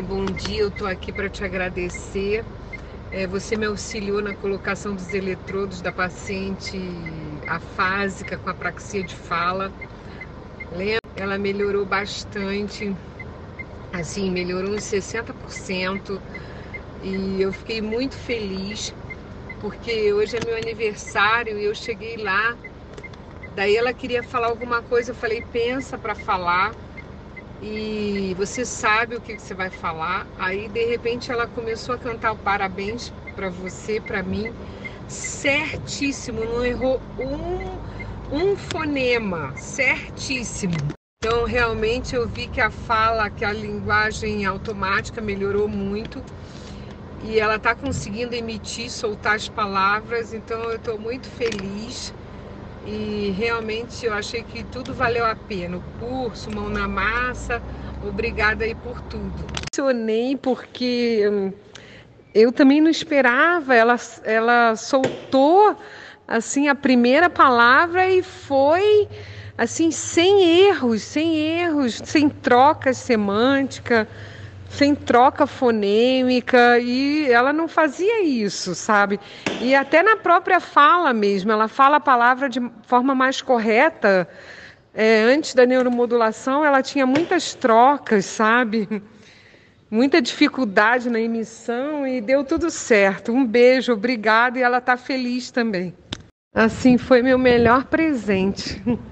Bom dia, eu estou aqui para te agradecer. É, você me auxiliou na colocação dos eletrodos da paciente afásica com apraxia de fala. Ela melhorou bastante, assim, melhorou uns 60%. E eu fiquei muito feliz, porque hoje é meu aniversário e eu cheguei lá. Daí ela queria falar alguma coisa, eu falei, pensa para falar e você sabe o que você vai falar. Aí de repente ela começou a cantar parabéns para você, para mim, certíssimo, não errou um, um fonema, certíssimo. Então realmente eu vi que a fala, que a linguagem automática melhorou muito e ela está conseguindo emitir, soltar as palavras. Então eu estou muito feliz e realmente eu achei que tudo valeu a pena. O curso, mão na massa, obrigada aí por tudo. Emocionei porque hum, eu também não esperava, ela, ela soltou assim a primeira palavra e foi assim sem erros, sem erros, sem troca semântica sem troca fonêmica e ela não fazia isso, sabe? E até na própria fala mesmo, ela fala a palavra de forma mais correta. É, antes da neuromodulação, ela tinha muitas trocas, sabe? Muita dificuldade na emissão e deu tudo certo. Um beijo, obrigada e ela está feliz também. Assim, foi meu melhor presente.